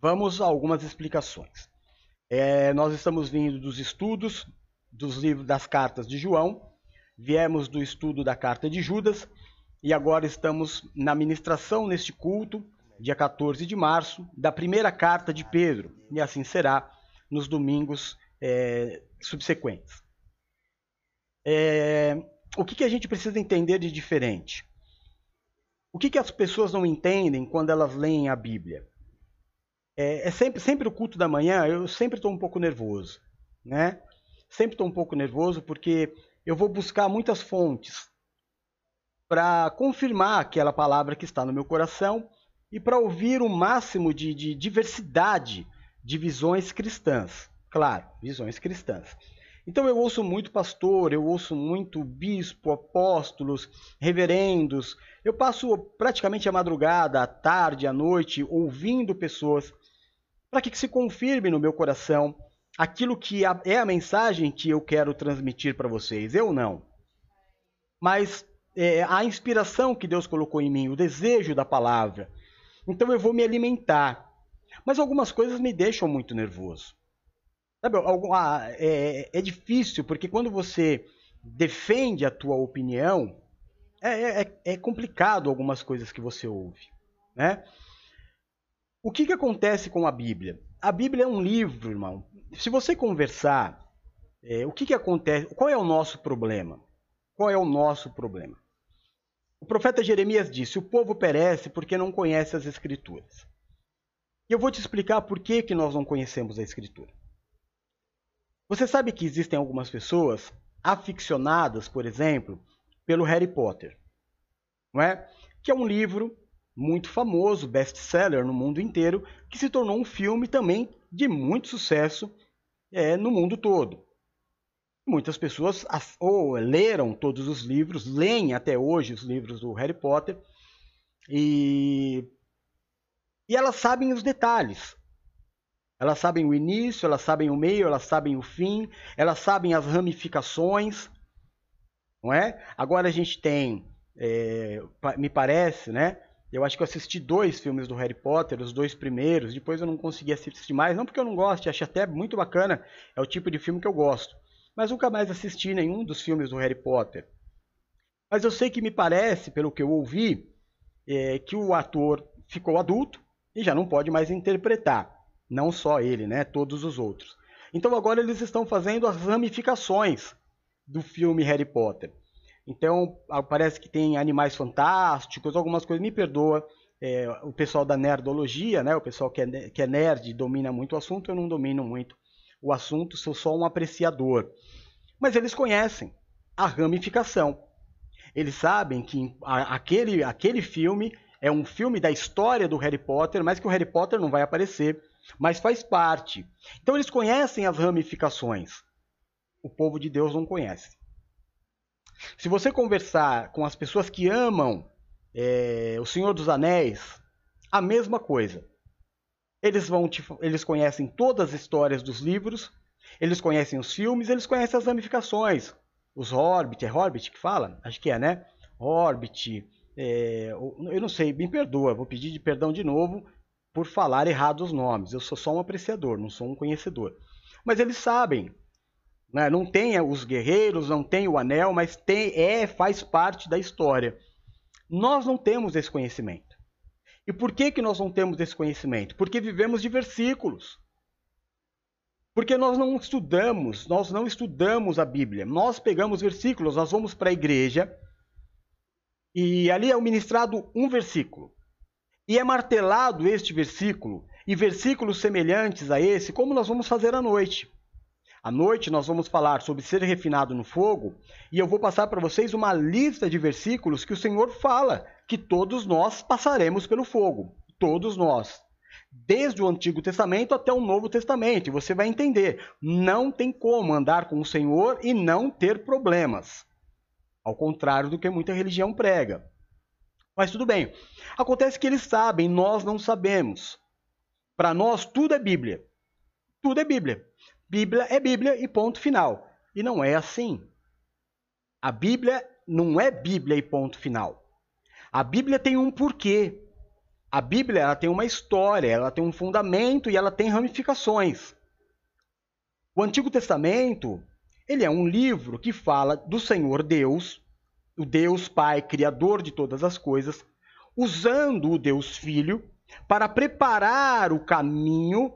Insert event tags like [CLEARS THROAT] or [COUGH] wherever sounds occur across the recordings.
Vamos a algumas explicações. É, nós estamos vindo dos estudos dos livros das cartas de João, viemos do estudo da carta de Judas e agora estamos na ministração neste culto, dia 14 de março, da primeira carta de Pedro, e assim será nos domingos é, subsequentes. É, o que, que a gente precisa entender de diferente? O que, que as pessoas não entendem quando elas leem a Bíblia? É, é sempre, sempre o culto da manhã, eu sempre estou um pouco nervoso, né? Sempre estou um pouco nervoso porque eu vou buscar muitas fontes para confirmar aquela palavra que está no meu coração e para ouvir o máximo de, de diversidade de visões cristãs. Claro, visões cristãs. Então eu ouço muito pastor, eu ouço muito bispo, apóstolos, reverendos. Eu passo praticamente a madrugada, a tarde, a noite ouvindo pessoas para que se confirme no meu coração aquilo que é a mensagem que eu quero transmitir para vocês. Eu não. Mas é, a inspiração que Deus colocou em mim, o desejo da palavra. Então eu vou me alimentar. Mas algumas coisas me deixam muito nervoso. Sabe, ah, é, é difícil, porque quando você defende a tua opinião, é, é, é, complicado algumas coisas que você ouve. Né? O que, que acontece com a Bíblia? A Bíblia é um livro, irmão. Se você conversar, é, o que, que acontece? Qual é o nosso problema? Qual é o nosso problema? O profeta Jeremias disse: O povo perece porque não conhece as Escrituras. E eu vou te explicar por que, que nós não conhecemos a Escritura. Você sabe que existem algumas pessoas aficionadas, por exemplo, pelo Harry Potter, não é? Que é um livro muito famoso, best-seller no mundo inteiro, que se tornou um filme também de muito sucesso é, no mundo todo. Muitas pessoas ou leram todos os livros, leem até hoje os livros do Harry Potter, e, e elas sabem os detalhes. Elas sabem o início, elas sabem o meio, elas sabem o fim, elas sabem as ramificações, não é? Agora a gente tem, é, me parece, né? Eu acho que eu assisti dois filmes do Harry Potter, os dois primeiros, depois eu não consegui assistir mais, não porque eu não gosto, acho até muito bacana, é o tipo de filme que eu gosto. Mas nunca mais assisti nenhum dos filmes do Harry Potter. Mas eu sei que me parece, pelo que eu ouvi, é, que o ator ficou adulto e já não pode mais interpretar. Não só ele, né? Todos os outros. Então agora eles estão fazendo as ramificações do filme Harry Potter. Então parece que tem animais fantásticos, algumas coisas. Me perdoa é, o pessoal da nerdologia, né? O pessoal que é, que é nerd domina muito o assunto. Eu não domino muito o assunto, sou só um apreciador. Mas eles conhecem a ramificação. Eles sabem que aquele, aquele filme é um filme da história do Harry Potter, mas que o Harry Potter não vai aparecer mas faz parte. Então eles conhecem as ramificações. O povo de Deus não conhece. Se você conversar com as pessoas que amam é, o Senhor dos Anéis, a mesma coisa. Eles vão te, eles conhecem todas as histórias dos livros, eles conhecem os filmes, eles conhecem as ramificações. Os Hobbit, é Hobbit que fala? Acho que é, né? Hobbit, é, eu não sei, me perdoa, vou pedir de perdão de novo por falar errado os nomes. Eu sou só um apreciador, não sou um conhecedor. Mas eles sabem. Né? Não tem os guerreiros, não tem o anel, mas tem, é, faz parte da história. Nós não temos esse conhecimento. E por que, que nós não temos esse conhecimento? Porque vivemos de versículos. Porque nós não estudamos, nós não estudamos a Bíblia. Nós pegamos versículos, nós vamos para a igreja e ali é ministrado um versículo. E é martelado este versículo e versículos semelhantes a esse, como nós vamos fazer à noite. À noite nós vamos falar sobre ser refinado no fogo e eu vou passar para vocês uma lista de versículos que o Senhor fala que todos nós passaremos pelo fogo. Todos nós. Desde o Antigo Testamento até o Novo Testamento. Você vai entender. Não tem como andar com o Senhor e não ter problemas. Ao contrário do que muita religião prega. Mas tudo bem. Acontece que eles sabem, nós não sabemos. Para nós, tudo é Bíblia. Tudo é Bíblia. Bíblia é Bíblia e ponto final. E não é assim. A Bíblia não é Bíblia e ponto final. A Bíblia tem um porquê. A Bíblia ela tem uma história, ela tem um fundamento e ela tem ramificações. O Antigo Testamento ele é um livro que fala do Senhor Deus, o Deus Pai, Criador de todas as coisas, usando o Deus Filho para preparar o caminho,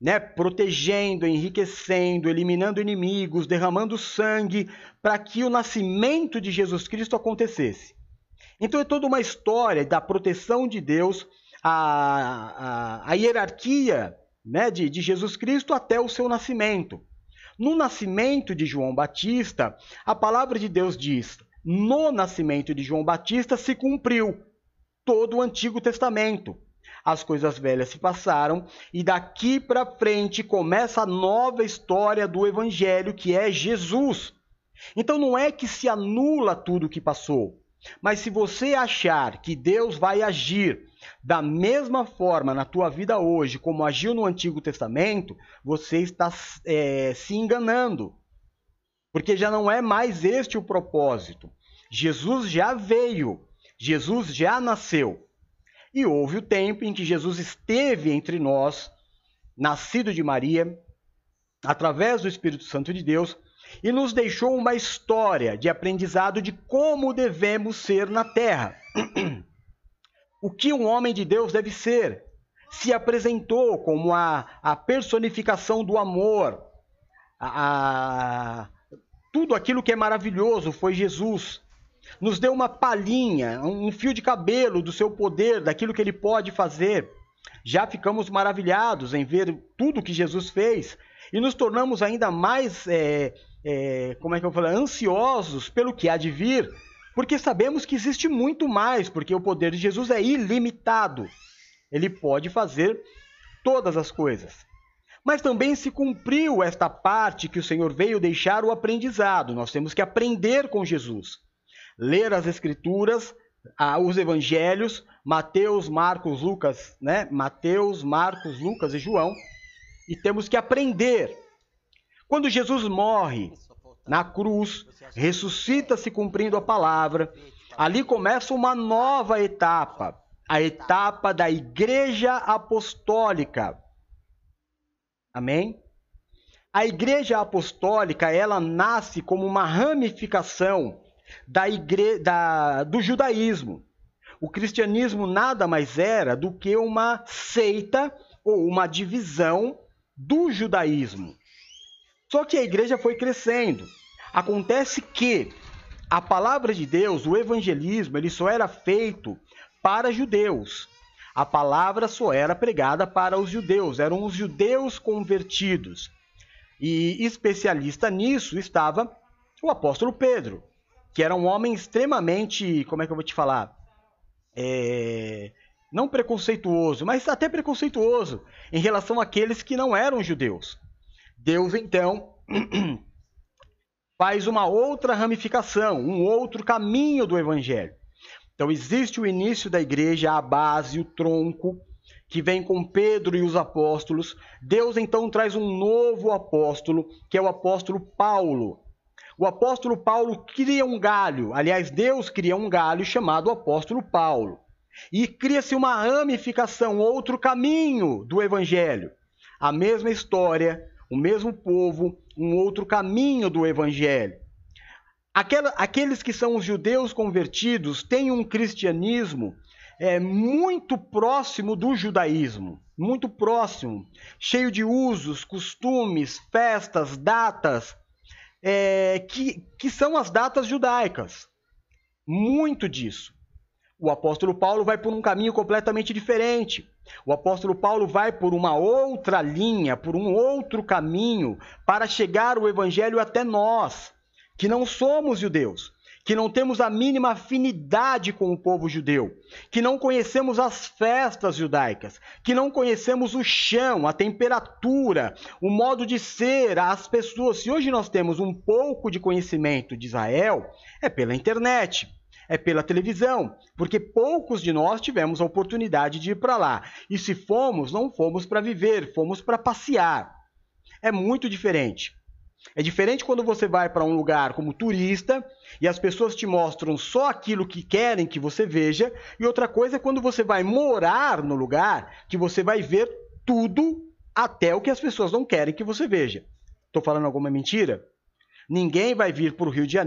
né, protegendo, enriquecendo, eliminando inimigos, derramando sangue, para que o nascimento de Jesus Cristo acontecesse. Então é toda uma história da proteção de Deus, a, a, a hierarquia né, de, de Jesus Cristo até o seu nascimento. No nascimento de João Batista, a palavra de Deus diz: no nascimento de João Batista se cumpriu todo o Antigo Testamento. As coisas velhas se passaram e daqui para frente começa a nova história do Evangelho, que é Jesus. Então não é que se anula tudo o que passou, mas se você achar que Deus vai agir da mesma forma na tua vida hoje como agiu no Antigo Testamento, você está é, se enganando. Porque já não é mais este o propósito. Jesus já veio Jesus já nasceu. E houve o tempo em que Jesus esteve entre nós, nascido de Maria, através do Espírito Santo de Deus, e nos deixou uma história de aprendizado de como devemos ser na terra. [CLEARS THROAT] o que um homem de Deus deve ser. Se apresentou como a, a personificação do amor. A, a, tudo aquilo que é maravilhoso foi Jesus nos deu uma palhinha, um fio de cabelo do seu poder, daquilo que ele pode fazer. Já ficamos maravilhados em ver tudo que Jesus fez e nos tornamos ainda mais, é, é, como é que eu falo, ansiosos pelo que há de vir, porque sabemos que existe muito mais, porque o poder de Jesus é ilimitado. Ele pode fazer todas as coisas. Mas também se cumpriu esta parte que o Senhor veio deixar o aprendizado. Nós temos que aprender com Jesus ler as escrituras, os evangelhos, Mateus, Marcos, Lucas, né? Mateus, Marcos, Lucas e João, e temos que aprender. Quando Jesus morre na cruz, ressuscita se cumprindo a palavra, ali começa uma nova etapa, a etapa da igreja apostólica. Amém? A igreja apostólica, ela nasce como uma ramificação da igre... da... do judaísmo. O cristianismo nada mais era do que uma seita ou uma divisão do judaísmo. Só que a igreja foi crescendo. Acontece que a palavra de Deus, o evangelismo, ele só era feito para judeus. A palavra só era pregada para os judeus, eram os judeus convertidos. E especialista nisso estava o apóstolo Pedro que era um homem extremamente, como é que eu vou te falar? É, não preconceituoso, mas até preconceituoso em relação àqueles que não eram judeus. Deus então [CLEARS THROAT] faz uma outra ramificação, um outro caminho do evangelho. Então existe o início da igreja, a base, o tronco, que vem com Pedro e os apóstolos. Deus então traz um novo apóstolo, que é o apóstolo Paulo o apóstolo Paulo cria um galho, aliás, Deus cria um galho chamado apóstolo Paulo. E cria-se uma ramificação, outro caminho do evangelho. A mesma história, o mesmo povo, um outro caminho do evangelho. Aquela, aqueles que são os judeus convertidos têm um cristianismo é, muito próximo do judaísmo, muito próximo, cheio de usos, costumes, festas, datas, é, que, que são as datas judaicas. Muito disso. O apóstolo Paulo vai por um caminho completamente diferente. O apóstolo Paulo vai por uma outra linha, por um outro caminho, para chegar o evangelho até nós, que não somos judeus que não temos a mínima afinidade com o povo judeu, que não conhecemos as festas judaicas, que não conhecemos o chão, a temperatura, o modo de ser, as pessoas. Se hoje nós temos um pouco de conhecimento de Israel, é pela internet, é pela televisão, porque poucos de nós tivemos a oportunidade de ir para lá. E se fomos, não fomos para viver, fomos para passear. É muito diferente. É diferente quando você vai para um lugar como turista e as pessoas te mostram só aquilo que querem que você veja, e outra coisa é quando você vai morar no lugar que você vai ver tudo até o que as pessoas não querem que você veja. Estou falando alguma mentira? Ninguém vai vir para o Rio de Janeiro